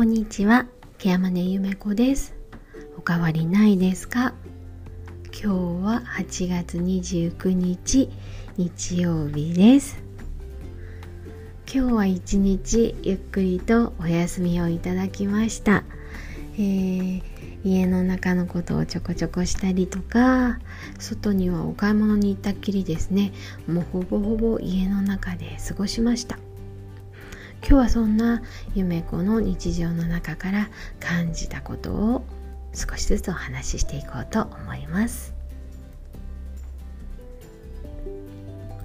こんにちは、ケアマネゆめこです。おかわりないですか？今日は8月29日、日曜日です。今日は一日ゆっくりとお休みをいただきました。えー家の中のことをちょこちょこしたりとか外にはお買い物に行ったっきりですねもうほぼほぼ家の中で過ごしました今日はそんな夢子の日常の中から感じたことを少しずつお話ししていこうと思います。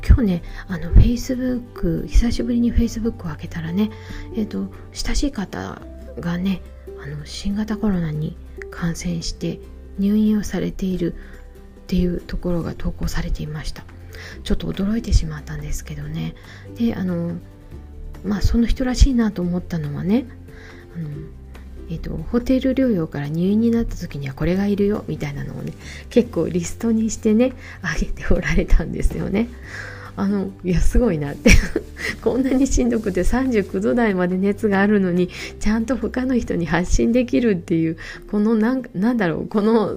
今日ねあの Facebook 久しぶりに Facebook を開けたらねえっ、と親しい方がねあの新型コロナに感染して入院をされているっていうところが投稿されていました。ちょっと驚いてしまったんですけどね。であのまあその人らしいなと思ったのはねあのえっと、ホテル療養から入院になった時にはこれがいるよみたいなのをね結構リストにしてねあげておられたんですよね。あのいやすごいなって こんなにしんどくて39度台まで熱があるのにちゃんと他の人に発信できるっていうこのなんなんだろうこの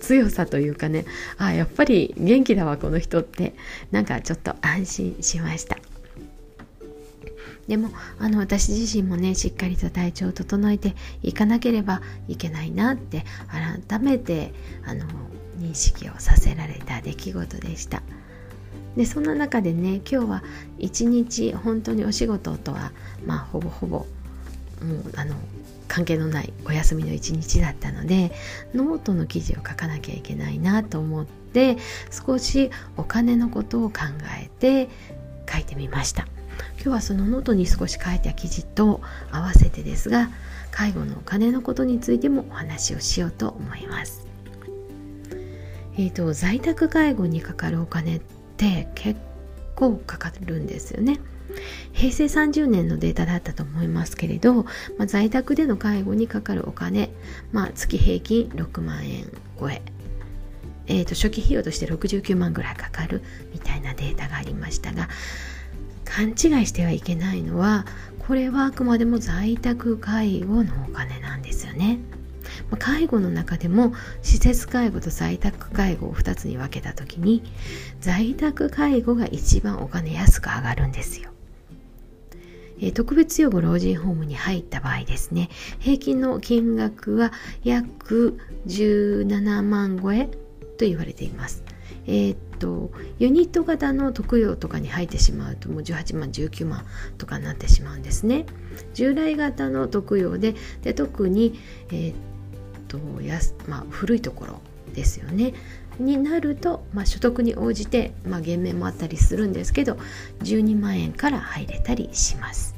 強さというかねあやっぱり元気だわこの人ってなんかちょっと安心しました。でもあの私自身もねしっかりと体調を整えていかなければいけないなって改めてあの認識をさせられた出来事でした。でそんな中でね今日は一日本当にお仕事とはまあほぼほぼもうあの関係のないお休みの一日だったのでノートの記事を書かなきゃいけないなと思って少しお金のことを考えて書いてみました。今日はそのノートに少し書いた記事と合わせてですが介護のお金のことについてもお話をしようと思います。えーと、在宅介護にかかるお金って結構かかるんですよね。平成30年のデータだったと思いますけれど、まあ、在宅での介護にかかるお金、まあ、月平均6万円超ええーと初期費用として69万ぐらいかかるみたいなデータがありましたが勘違いしてはいけないのはこれはあくまでも在宅介護のお金なんですよね。介護の中でも施設介護と在宅介護を2つに分けた時に在宅介護が一番お金安く上がるんですよ。え特別養護老人ホームに入った場合ですね平均の金額は約17万超えと言われています。えー、とユニット型の特養とかに入ってしまうともう18万19万とかになってしまうんですね。従来型の特養でで特に、えー、っとやまあ、古いところですよね。になると、まあ、所得に応じて、まあ、減免もあったりするんですけど12万円から入れたりします。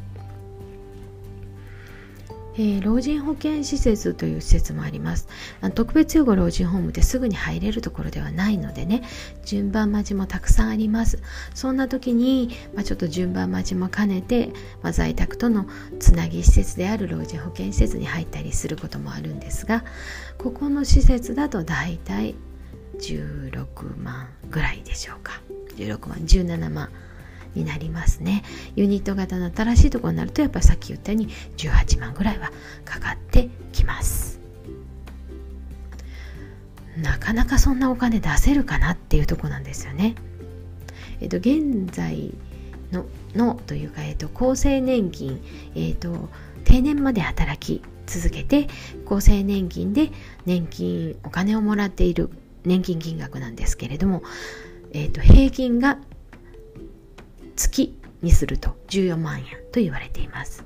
えー、老人保健施設という施設もあります。特別養護老人ホームですぐに入れるところではないのでね。順番待ちもたくさんあります。そんな時に、まあ、ちょっと順番待ちも兼ねて、まあ、在宅とのつなぎ施設である老人保健施設に入ったりすることもあるんですがここの施設だとだいたい16万ぐらいでしょうか。16万17万。になりますね。ユニット型の新しいところになるとやっぱりさっき言ったように18万ぐらいはかかってきます。なかなかそんなお金出せるかなっていうとこなんですよね。えっと現在ののというか、えっと、厚生年金、えっと、定年まで働き続けて厚生年金で年金お金をもらっている年金金額なんですけれども、えっと、平均が月にすると14万円と言われています。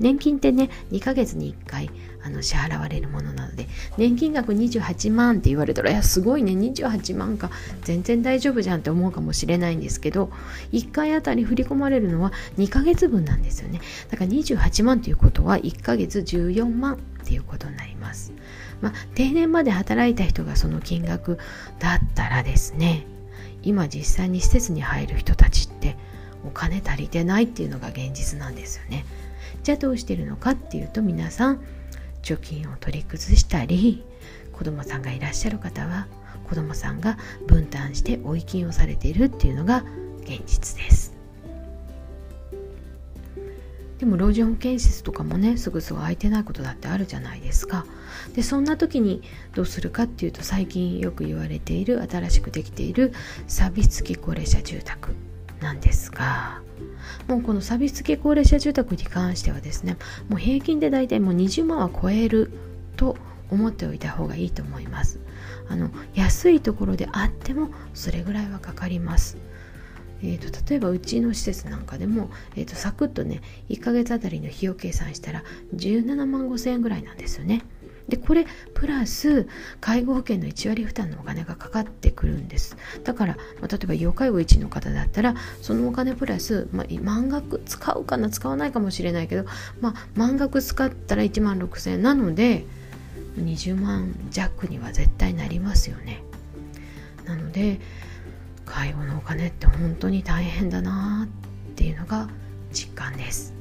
年金ってね2ヶ月に1回あの支払われるものなので年金額28万って言われたらいやすごいね28万か全然大丈夫じゃんって思うかもしれないんですけど1回あたり振り込まれるのは2ヶ月分なんですよね。だから28万ということは1ヶ月14万っていうことになります。まあ定年まで働いた人がその金額だったらですね今実際に施設に入る人たちってお金足りてないっていうのが現実なんですよね。じゃあどうしてるのかっていうと皆さん貯金を取り崩したり子供さんがいらっしゃる方は子供さんが分担して追い金をされているっていうのが現実です。でも老人保健施設とかもねすぐすぐ空いてないことだってあるじゃないですかでそんな時にどうするかっていうと最近よく言われている新しくできているサービス付き高齢者住宅なんですがもうこのサービス付き高齢者住宅に関してはですねもう平均で大体もう20万は超えると思っておいた方がいいと思いますあの安いところであってもそれぐらいはかかりますえーと、例えばうちの施設なんかでも、えーと、サクッとね1ヶ月あたりの費用計算したら17万5千円ぐらいなんですよね。でこれプラス介護保険の1割負担のお金がかかってくるんです。だから、まあ、例えば要介護1の方だったらそのお金プラス、まあ、満額使うかな使わないかもしれないけど、まあ、満額使ったら1万6000円。なので20万弱には絶対なりますよね。なので介護のお金って本当に大変だなっていうのが実感です。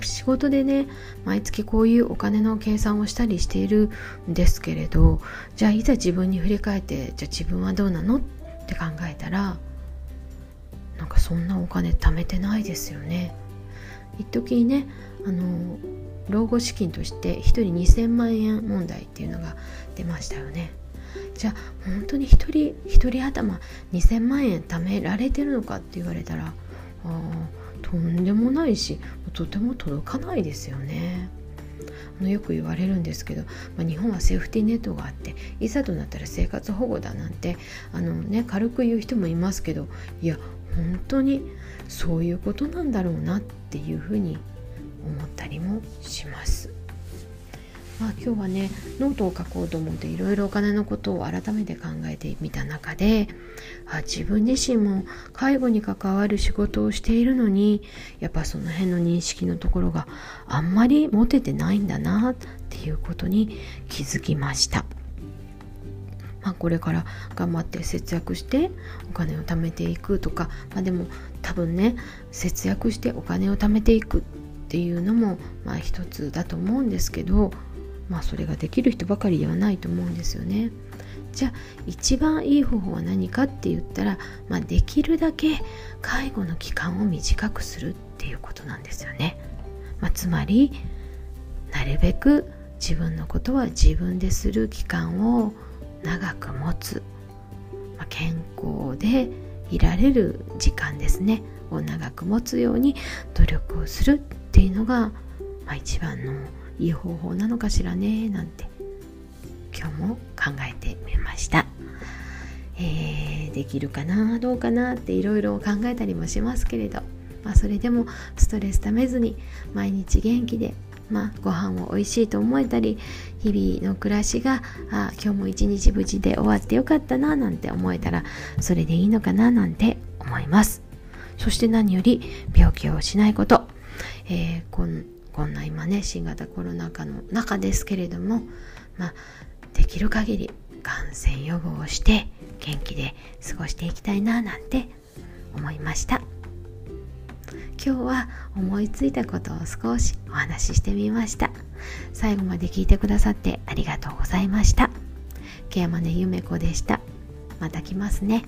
仕事でね毎月こういうお金の計算をしたりしているんですけれどじゃあいざ自分に振り返ってじゃあ自分はどうなのって考えたらなんかそんなお金貯めてないですよね。一時ねあの老後資金として1人2000万円問題っていうのが出ましたよね。じゃあ本当に1人1人頭2000万円貯められてるのかって言われたらあとんでもないしとても届かないですよね。あのよく言われるんですけど、まあ、日本はセーフティーネットがあっていざとなったら生活保護だなんてあの、ね、軽く言う人もいますけどいや本当にそういうことなんだろうなっていうふうに思ったりもします。まあ、今日はねノートを書こうと思っていろいろお金のことを改めて考えてみた中であ自分自身も介護に関わる仕事をしているのにやっぱその辺の認識のところがあんまり持ててないんだなっていうことに気づきました。まあ、これから頑張って節約してお金を貯めていくとか、まあ、でも多分ね節約してお金を貯めていくっていうのもまあ一つだと思うんですけどまあそれができる人ばかりではないと思うんですよね。じゃあ一番いい方法は何かって言ったら、まあ、できるだけ介護の期間を短くするっていうことなんですよね。まあ、つまりなるべく自分のことは自分でする期間を長く持つ、まあ、健康でいられる時間ですねを長く持つように努力をするっていうのが、まあ、一番のいい方法なのかしらね？なんて今日も考えてみました。えー、できるかな？どうかなっていろいろ考えたりもしますけれど、まあ、それでもストレスためずに毎日元気で、まあ、ご飯を美味しいと思えたり日々の暮らしがあ今日も一日無事で終わってよかったななんて思えたらそれでいいのかな？なんて思います。そして何より病気をしないこと、えー、こんこんな今ね新型コロナ禍の中ですけれどもまあできる限り感染予防をして元気で過ごしていきたいななんて思いました。今日は思いついたことを少しお話ししてみました。最後まで聞いてくださってありがとうございました。ケアマネゆめこでした。また来ますね。